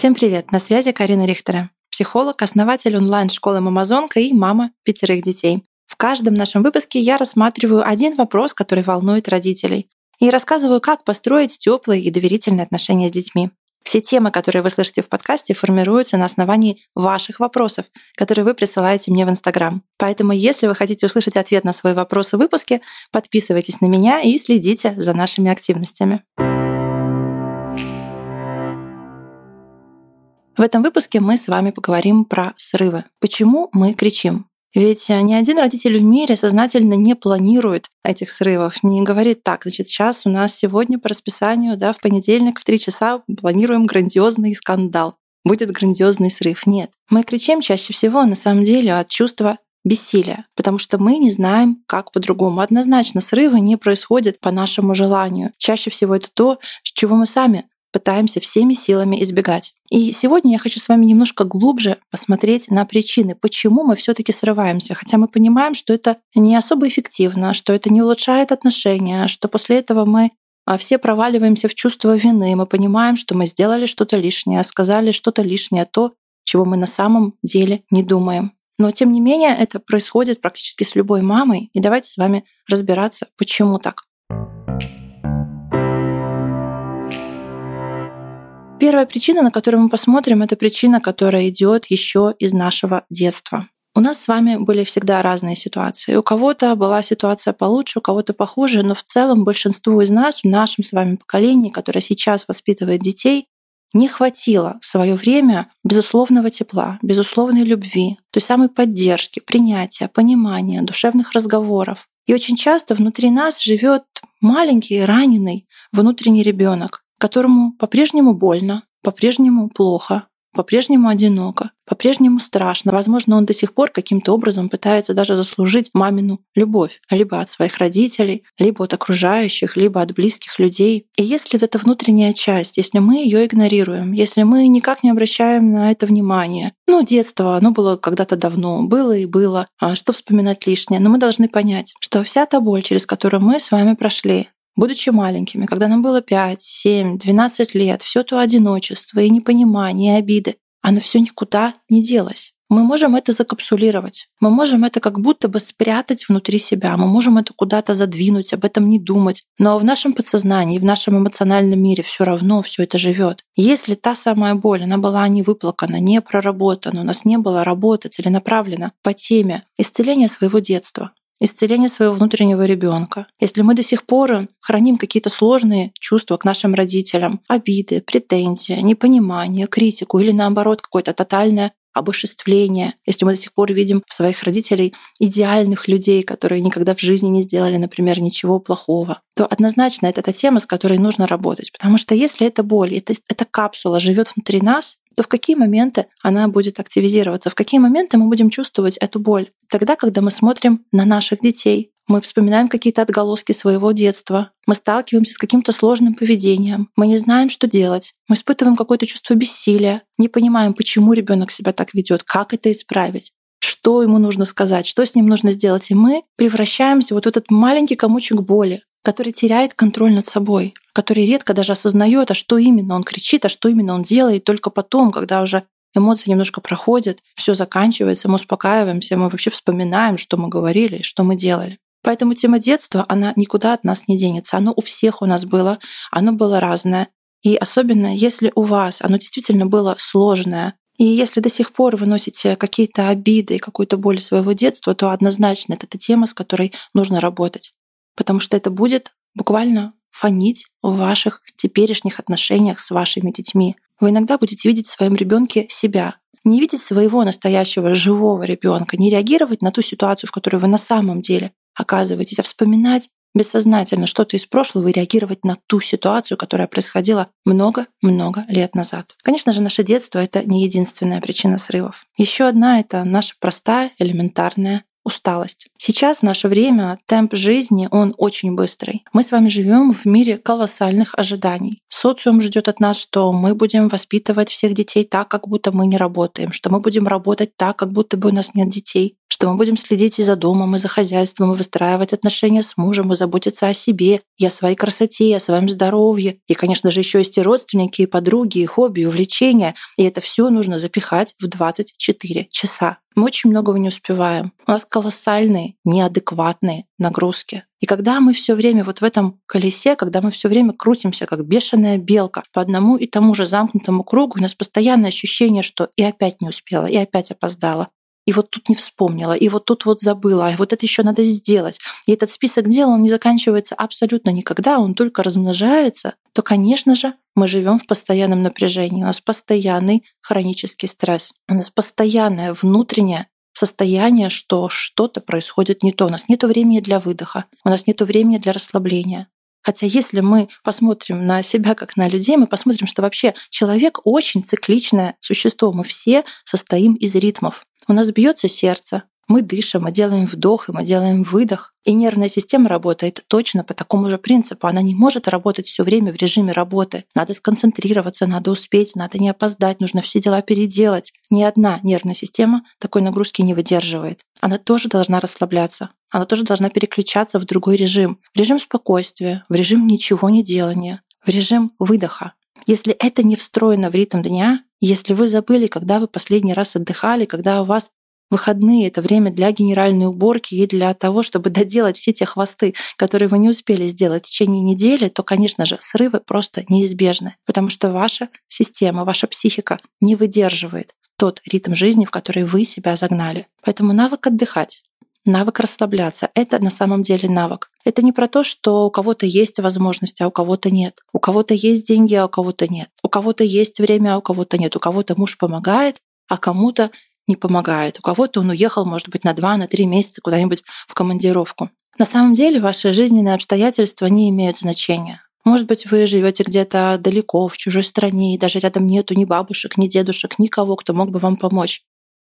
Всем привет! На связи Карина Рихтера, психолог, основатель онлайн-школы «Мамазонка» и мама пятерых детей. В каждом нашем выпуске я рассматриваю один вопрос, который волнует родителей, и рассказываю, как построить теплые и доверительные отношения с детьми. Все темы, которые вы слышите в подкасте, формируются на основании ваших вопросов, которые вы присылаете мне в Инстаграм. Поэтому, если вы хотите услышать ответ на свой вопрос в выпуске, подписывайтесь на меня и следите за нашими активностями. В этом выпуске мы с вами поговорим про срывы. Почему мы кричим? Ведь ни один родитель в мире сознательно не планирует этих срывов, не говорит так, значит, сейчас у нас сегодня по расписанию, да, в понедельник в три часа планируем грандиозный скандал, будет грандиозный срыв. Нет, мы кричим чаще всего на самом деле от чувства бессилия, потому что мы не знаем, как по-другому. Однозначно, срывы не происходят по нашему желанию. Чаще всего это то, с чего мы сами пытаемся всеми силами избегать. И сегодня я хочу с вами немножко глубже посмотреть на причины, почему мы все таки срываемся, хотя мы понимаем, что это не особо эффективно, что это не улучшает отношения, что после этого мы а, все проваливаемся в чувство вины, мы понимаем, что мы сделали что-то лишнее, сказали что-то лишнее, то, чего мы на самом деле не думаем. Но тем не менее это происходит практически с любой мамой, и давайте с вами разбираться, почему так. Первая причина, на которую мы посмотрим, это причина, которая идет еще из нашего детства. У нас с вами были всегда разные ситуации. У кого-то была ситуация получше, у кого-то похуже, но в целом большинству из нас, в нашем с вами поколении, которое сейчас воспитывает детей, не хватило в свое время безусловного тепла, безусловной любви, той самой поддержки, принятия, понимания, душевных разговоров. И очень часто внутри нас живет маленький раненый внутренний ребенок, которому по-прежнему больно, по-прежнему плохо, по-прежнему одиноко, по-прежнему страшно. Возможно, он до сих пор каким-то образом пытается даже заслужить мамину любовь, либо от своих родителей, либо от окружающих, либо от близких людей. И если вот эта внутренняя часть, если мы ее игнорируем, если мы никак не обращаем на это внимание, ну, детство, оно было когда-то давно, было и было, а что вспоминать лишнее, но мы должны понять, что вся та боль, через которую мы с вами прошли, Будучи маленькими, когда нам было 5, 7, 12 лет, все то одиночество и непонимание, и обиды, оно все никуда не делось. Мы можем это закапсулировать. Мы можем это как будто бы спрятать внутри себя. Мы можем это куда-то задвинуть, об этом не думать. Но в нашем подсознании, в нашем эмоциональном мире все равно все это живет. Если та самая боль, она была не выплакана, не проработана, у нас не было работы целенаправленно по теме исцеления своего детства, исцеление своего внутреннего ребенка. Если мы до сих пор храним какие-то сложные чувства к нашим родителям, обиды, претензии, непонимание, критику или наоборот какое-то тотальное обожествление, если мы до сих пор видим в своих родителей идеальных людей, которые никогда в жизни не сделали, например, ничего плохого, то однозначно это та тема, с которой нужно работать. Потому что если эта боль, это, эта капсула живет внутри нас, то в какие моменты она будет активизироваться, в какие моменты мы будем чувствовать эту боль. Тогда, когда мы смотрим на наших детей, мы вспоминаем какие-то отголоски своего детства, мы сталкиваемся с каким-то сложным поведением, мы не знаем, что делать, мы испытываем какое-то чувство бессилия, не понимаем, почему ребенок себя так ведет, как это исправить что ему нужно сказать, что с ним нужно сделать. И мы превращаемся вот в этот маленький комочек боли, который теряет контроль над собой, который редко даже осознает, а что именно он кричит, а что именно он делает, только потом, когда уже эмоции немножко проходят, все заканчивается, мы успокаиваемся, мы вообще вспоминаем, что мы говорили, что мы делали. Поэтому тема детства, она никуда от нас не денется. Оно у всех у нас было, оно было разное. И особенно если у вас оно действительно было сложное, и если до сих пор вы носите какие-то обиды и какую-то боль своего детства, то однозначно это та тема, с которой нужно работать потому что это будет буквально фонить в ваших теперешних отношениях с вашими детьми. Вы иногда будете видеть в своем ребенке себя, не видеть своего настоящего живого ребенка, не реагировать на ту ситуацию, в которой вы на самом деле оказываетесь, а вспоминать бессознательно что-то из прошлого и реагировать на ту ситуацию, которая происходила много-много лет назад. Конечно же, наше детство — это не единственная причина срывов. Еще одна — это наша простая, элементарная усталость. Сейчас в наше время темп жизни, он очень быстрый. Мы с вами живем в мире колоссальных ожиданий. Социум ждет от нас, что мы будем воспитывать всех детей так, как будто мы не работаем, что мы будем работать так, как будто бы у нас нет детей, что мы будем следить и за домом, и за хозяйством, и выстраивать отношения с мужем, и заботиться о себе, и о своей красоте, и о своем здоровье. И, конечно же, еще есть и родственники, и подруги, и хобби, и увлечения. И это все нужно запихать в 24 часа. Мы очень многого не успеваем. У нас колоссальные, неадекватные нагрузки. И когда мы все время вот в этом колесе, когда мы все время крутимся, как бешеная белка, по одному и тому же замкнутому кругу, у нас постоянное ощущение, что и опять не успела, и опять опоздала, и вот тут не вспомнила, и вот тут вот забыла, и вот это еще надо сделать. И этот список дел, он не заканчивается абсолютно никогда, он только размножается, то, конечно же, мы живем в постоянном напряжении, у нас постоянный хронический стресс, у нас постоянное внутреннее состояние, что что-то происходит не то. У нас нет времени для выдоха, у нас нет времени для расслабления. Хотя если мы посмотрим на себя как на людей, мы посмотрим, что вообще человек очень цикличное существо. Мы все состоим из ритмов. У нас бьется сердце, мы дышим, мы делаем вдох, и мы делаем выдох. И нервная система работает точно по такому же принципу. Она не может работать все время в режиме работы. Надо сконцентрироваться, надо успеть, надо не опоздать, нужно все дела переделать. Ни одна нервная система такой нагрузки не выдерживает. Она тоже должна расслабляться. Она тоже должна переключаться в другой режим. В режим спокойствия, в режим ничего не делания, в режим выдоха. Если это не встроено в ритм дня, если вы забыли, когда вы последний раз отдыхали, когда у вас выходные — это время для генеральной уборки и для того, чтобы доделать все те хвосты, которые вы не успели сделать в течение недели, то, конечно же, срывы просто неизбежны, потому что ваша система, ваша психика не выдерживает тот ритм жизни, в который вы себя загнали. Поэтому навык отдыхать, навык расслабляться — это на самом деле навык. Это не про то, что у кого-то есть возможность, а у кого-то нет. У кого-то есть деньги, а у кого-то нет. У кого-то есть время, а у кого-то нет. У кого-то муж помогает, а кому-то не помогает. У кого-то он уехал, может быть, на два, на три месяца куда-нибудь в командировку. На самом деле ваши жизненные обстоятельства не имеют значения. Может быть, вы живете где-то далеко, в чужой стране, и даже рядом нету ни бабушек, ни дедушек, никого, кто мог бы вам помочь.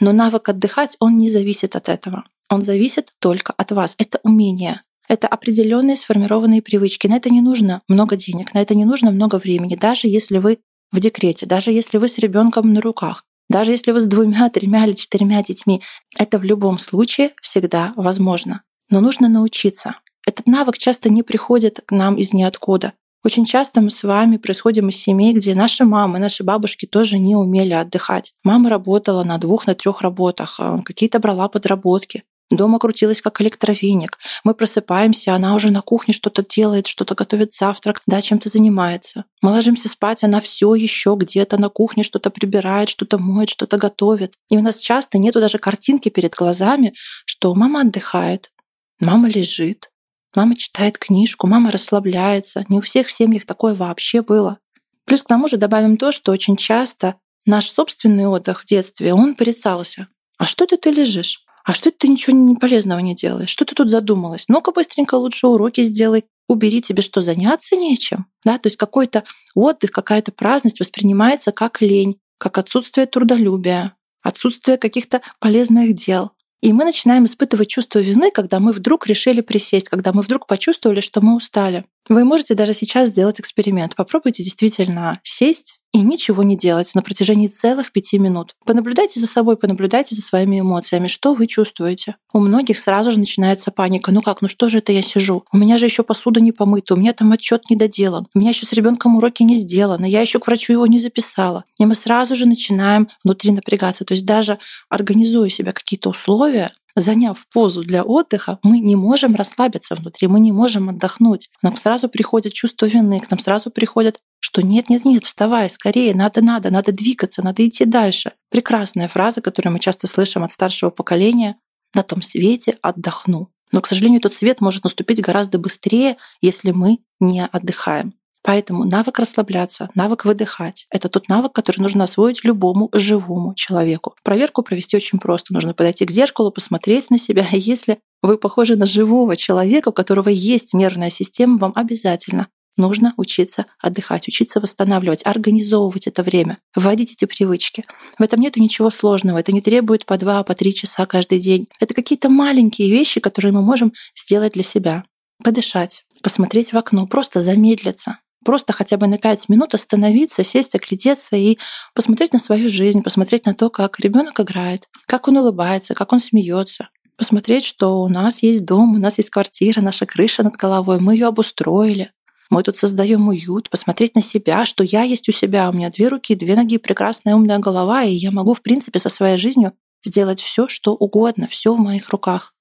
Но навык отдыхать, он не зависит от этого. Он зависит только от вас. Это умение. Это определенные сформированные привычки. На это не нужно много денег, на это не нужно много времени, даже если вы в декрете, даже если вы с ребенком на руках, даже если вы с двумя, тремя или четырьмя детьми. Это в любом случае всегда возможно. Но нужно научиться. Этот навык часто не приходит к нам из ниоткуда. Очень часто мы с вами происходим из семей, где наши мамы, наши бабушки тоже не умели отдыхать. Мама работала на двух, на трех работах, а, какие-то брала подработки. Дома крутилась как электровеник. Мы просыпаемся, она уже на кухне что-то делает, что-то готовит завтрак, да, чем-то занимается. Мы ложимся спать, она все еще где-то на кухне что-то прибирает, что-то моет, что-то готовит. И у нас часто нету даже картинки перед глазами, что мама отдыхает, мама лежит, мама читает книжку, мама расслабляется. Не у всех в семьях такое вообще было. Плюс к тому же добавим то, что очень часто наш собственный отдых в детстве, он порицался. А что это ты лежишь? А что ты ничего не полезного не делаешь? Что ты тут задумалась? Ну-ка быстренько лучше уроки сделай, убери тебе что, заняться нечем? Да, то есть какой-то отдых, какая-то праздность воспринимается как лень, как отсутствие трудолюбия, отсутствие каких-то полезных дел. И мы начинаем испытывать чувство вины, когда мы вдруг решили присесть, когда мы вдруг почувствовали, что мы устали. Вы можете даже сейчас сделать эксперимент. Попробуйте действительно сесть и ничего не делать на протяжении целых пяти минут. Понаблюдайте за собой, понаблюдайте за своими эмоциями. Что вы чувствуете? У многих сразу же начинается паника. Ну как, ну что же это я сижу? У меня же еще посуда не помыта, у меня там отчет не доделан, у меня еще с ребенком уроки не сделаны, я еще к врачу его не записала. И мы сразу же начинаем внутри напрягаться. То есть даже организуя себе какие-то условия, заняв позу для отдыха, мы не можем расслабиться внутри, мы не можем отдохнуть. Нам сразу приходит чувство вины, к нам сразу приходят что нет-нет-нет, вставай, скорее, надо-надо, надо двигаться, надо идти дальше. Прекрасная фраза, которую мы часто слышим от старшего поколения «на том свете отдохну». Но, к сожалению, тот свет может наступить гораздо быстрее, если мы не отдыхаем. Поэтому навык расслабляться, навык выдыхать — это тот навык, который нужно освоить любому живому человеку. Проверку провести очень просто. Нужно подойти к зеркалу, посмотреть на себя. Если вы похожи на живого человека, у которого есть нервная система, вам обязательно нужно учиться отдыхать, учиться восстанавливать, организовывать это время, вводить эти привычки. В этом нет ничего сложного, это не требует по два, по три часа каждый день. Это какие-то маленькие вещи, которые мы можем сделать для себя. Подышать, посмотреть в окно, просто замедлиться, просто хотя бы на пять минут остановиться, сесть, оглядеться и посмотреть на свою жизнь, посмотреть на то, как ребенок играет, как он улыбается, как он смеется, посмотреть, что у нас есть дом, у нас есть квартира, наша крыша над головой, мы ее обустроили, мы тут создаем уют, посмотреть на себя, что я есть у себя, у меня две руки, две ноги, прекрасная умная голова, и я могу, в принципе, со своей жизнью сделать все, что угодно, все в моих руках.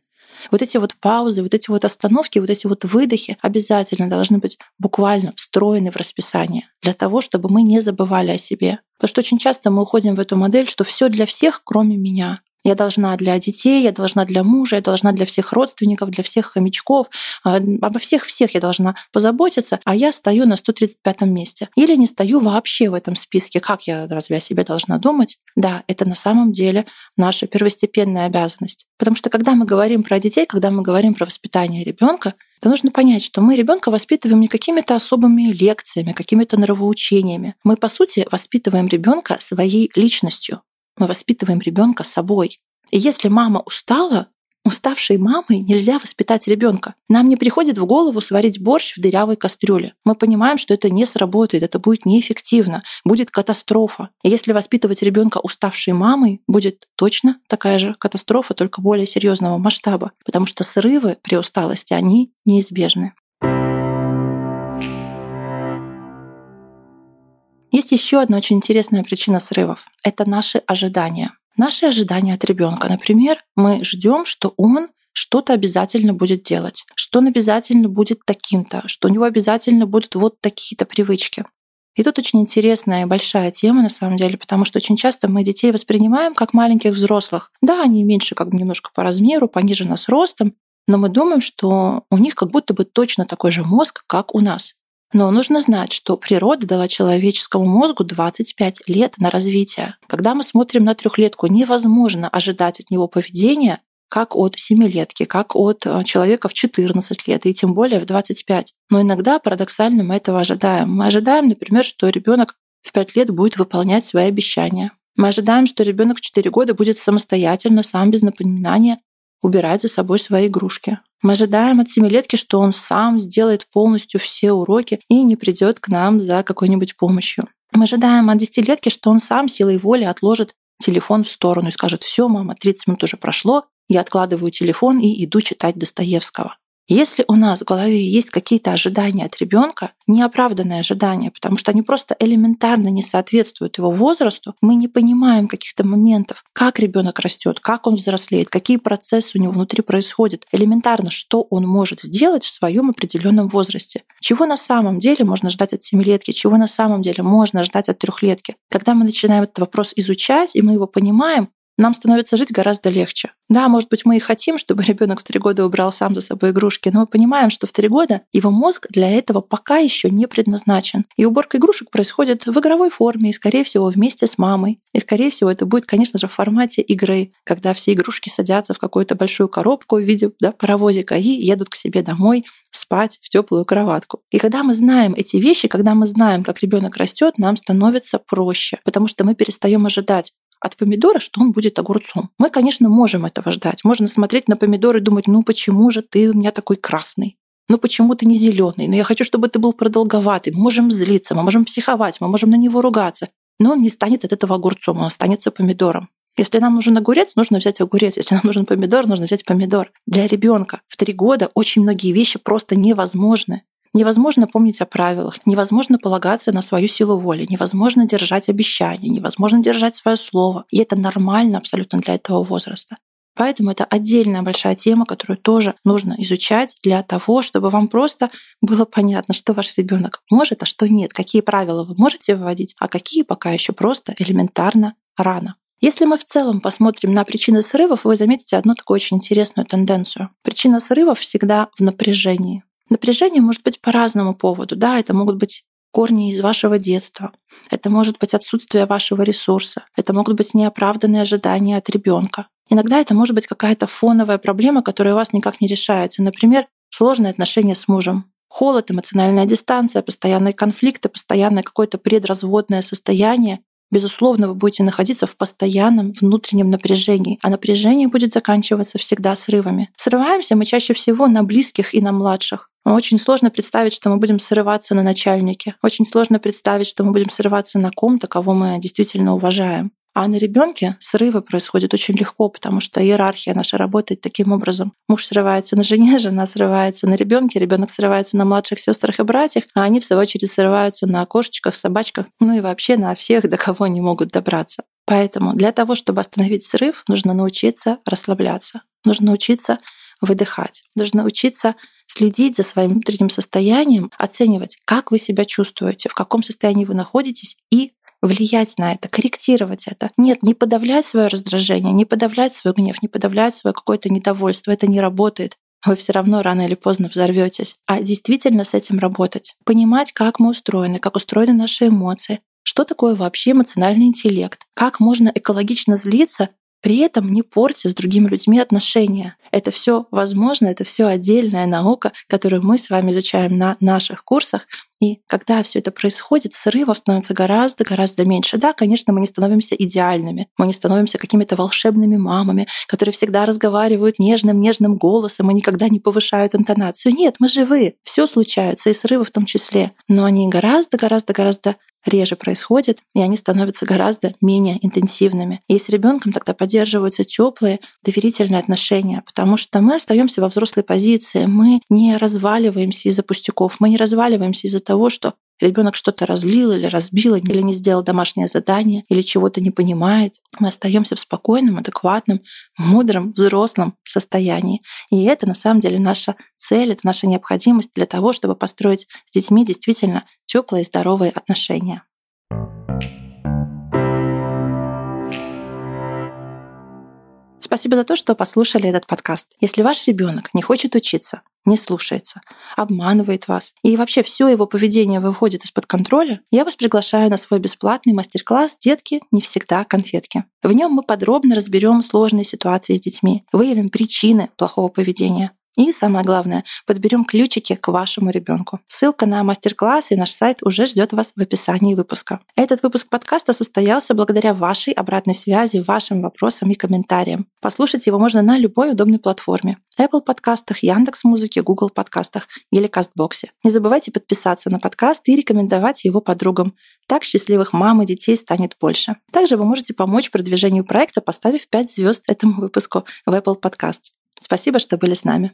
Вот эти вот паузы, вот эти вот остановки, вот эти вот выдохи обязательно должны быть буквально встроены в расписание для того, чтобы мы не забывали о себе. Потому что очень часто мы уходим в эту модель, что все для всех, кроме меня. Я должна для детей, я должна для мужа, я должна для всех родственников, для всех хомячков, а, обо всех-всех я должна позаботиться, а я стою на 135 месте. Или не стою вообще в этом списке. Как я разве о себе должна думать? Да, это на самом деле наша первостепенная обязанность. Потому что когда мы говорим про детей, когда мы говорим про воспитание ребенка, то нужно понять, что мы ребенка воспитываем не какими-то особыми лекциями, какими-то нравоучениями. Мы, по сути, воспитываем ребенка своей личностью. Мы воспитываем ребенка собой. И если мама устала, уставшей мамой нельзя воспитать ребенка. Нам не приходит в голову сварить борщ в дырявой кастрюле. Мы понимаем, что это не сработает, это будет неэффективно, будет катастрофа. И если воспитывать ребенка уставшей мамой, будет точно такая же катастрофа, только более серьезного масштаба, потому что срывы при усталости, они неизбежны. Есть еще одна очень интересная причина срывов. Это наши ожидания. Наши ожидания от ребенка. Например, мы ждем, что он что-то обязательно будет делать, что он обязательно будет таким-то, что у него обязательно будут вот такие-то привычки. И тут очень интересная и большая тема на самом деле, потому что очень часто мы детей воспринимаем как маленьких взрослых. Да, они меньше как бы немножко по размеру, пониже нас ростом, но мы думаем, что у них как будто бы точно такой же мозг, как у нас. Но нужно знать, что природа дала человеческому мозгу 25 лет на развитие. Когда мы смотрим на трехлетку, невозможно ожидать от него поведения, как от семилетки, как от э, человека в 14 лет, и тем более в 25. Но иногда парадоксально мы этого ожидаем. Мы ожидаем, например, что ребенок в 5 лет будет выполнять свои обещания. Мы ожидаем, что ребенок в 4 года будет самостоятельно, сам без напоминания убирать за собой свои игрушки. Мы ожидаем от семилетки, что он сам сделает полностью все уроки и не придет к нам за какой-нибудь помощью. Мы ожидаем от десятилетки, что он сам силой воли отложит телефон в сторону и скажет, все, мама, 30 минут уже прошло, я откладываю телефон и иду читать Достоевского. Если у нас в голове есть какие-то ожидания от ребенка, неоправданные ожидания, потому что они просто элементарно не соответствуют его возрасту, мы не понимаем каких-то моментов, как ребенок растет, как он взрослеет, какие процессы у него внутри происходят, элементарно, что он может сделать в своем определенном возрасте. Чего на самом деле можно ждать от семилетки, чего на самом деле можно ждать от трехлетки. Когда мы начинаем этот вопрос изучать, и мы его понимаем, нам становится жить гораздо легче. Да, может быть, мы и хотим, чтобы ребенок в три года убрал сам за собой игрушки, но мы понимаем, что в три года его мозг для этого пока еще не предназначен. И уборка игрушек происходит в игровой форме, и, скорее всего, вместе с мамой. И, скорее всего, это будет, конечно же, в формате игры, когда все игрушки садятся в какую-то большую коробку в виде да, паровозика и едут к себе домой спать в теплую кроватку. И когда мы знаем эти вещи, когда мы знаем, как ребенок растет, нам становится проще, потому что мы перестаем ожидать от помидора, что он будет огурцом. Мы, конечно, можем этого ждать. Можно смотреть на помидор и думать, ну почему же ты у меня такой красный? Ну почему ты не зеленый? Ну я хочу, чтобы ты был продолговатый. Мы можем злиться, мы можем психовать, мы можем на него ругаться. Но он не станет от этого огурцом, он останется помидором. Если нам нужен огурец, нужно взять огурец. Если нам нужен помидор, нужно взять помидор. Для ребенка в три года очень многие вещи просто невозможны. Невозможно помнить о правилах, невозможно полагаться на свою силу воли, невозможно держать обещания, невозможно держать свое слово. И это нормально абсолютно для этого возраста. Поэтому это отдельная большая тема, которую тоже нужно изучать для того, чтобы вам просто было понятно, что ваш ребенок может, а что нет, какие правила вы можете выводить, а какие пока еще просто элементарно рано. Если мы в целом посмотрим на причины срывов, вы заметите одну такую очень интересную тенденцию. Причина срывов всегда в напряжении. Напряжение может быть по разному поводу. Да, это могут быть корни из вашего детства. Это может быть отсутствие вашего ресурса. Это могут быть неоправданные ожидания от ребенка. Иногда это может быть какая-то фоновая проблема, которая у вас никак не решается. Например, сложные отношения с мужем. Холод, эмоциональная дистанция, постоянные конфликты, постоянное какое-то предразводное состояние безусловно, вы будете находиться в постоянном внутреннем напряжении, а напряжение будет заканчиваться всегда срывами. Срываемся мы чаще всего на близких и на младших. Очень сложно представить, что мы будем срываться на начальнике. Очень сложно представить, что мы будем срываться на ком-то, кого мы действительно уважаем. А на ребенке срывы происходят очень легко, потому что иерархия наша работает таким образом. Муж срывается на жене, жена срывается на ребенке, ребенок срывается на младших сестрах и братьях, а они в свою очередь срываются на кошечках, собачках, ну и вообще на всех, до кого они могут добраться. Поэтому для того, чтобы остановить срыв, нужно научиться расслабляться, нужно научиться выдыхать, нужно учиться следить за своим внутренним состоянием, оценивать, как вы себя чувствуете, в каком состоянии вы находитесь и влиять на это, корректировать это. Нет, не подавлять свое раздражение, не подавлять свой гнев, не подавлять свое какое-то недовольство. Это не работает. Вы все равно рано или поздно взорветесь. А действительно с этим работать. Понимать, как мы устроены, как устроены наши эмоции, что такое вообще эмоциональный интеллект, как можно экологично злиться, при этом не портя с другими людьми отношения. Это все возможно, это все отдельная наука, которую мы с вами изучаем на наших курсах. И когда все это происходит, срывов становится гораздо-гораздо меньше. Да, конечно, мы не становимся идеальными, мы не становимся какими-то волшебными мамами, которые всегда разговаривают нежным-нежным голосом и никогда не повышают интонацию. Нет, мы живы, все случается, и срывы в том числе. Но они гораздо-гораздо-гораздо реже происходит, и они становятся гораздо менее интенсивными. И с ребенком тогда поддерживаются теплые, доверительные отношения, потому что мы остаемся во взрослой позиции, мы не разваливаемся из-за пустяков, мы не разваливаемся из-за того, что ребенок что-то разлил или разбил, или не сделал домашнее задание, или чего-то не понимает. Мы остаемся в спокойном, адекватном, мудром, взрослом состоянии. И это на самом деле наша цель, это наша необходимость для того, чтобы построить с детьми действительно теплые и здоровые отношения. Спасибо за то, что послушали этот подкаст. Если ваш ребенок не хочет учиться, не слушается, обманывает вас, и вообще все его поведение выходит из-под контроля, я вас приглашаю на свой бесплатный мастер-класс «Детки не всегда конфетки». В нем мы подробно разберем сложные ситуации с детьми, выявим причины плохого поведения, и самое главное, подберем ключики к вашему ребенку. Ссылка на мастер-класс и наш сайт уже ждет вас в описании выпуска. Этот выпуск подкаста состоялся благодаря вашей обратной связи, вашим вопросам и комментариям. Послушать его можно на любой удобной платформе. Apple подкастах, Яндекс Музыке, Google подкастах или Кастбоксе. Не забывайте подписаться на подкаст и рекомендовать его подругам. Так счастливых мам и детей станет больше. Также вы можете помочь продвижению проекта, поставив 5 звезд этому выпуску в Apple Podcast. Спасибо, что были с нами.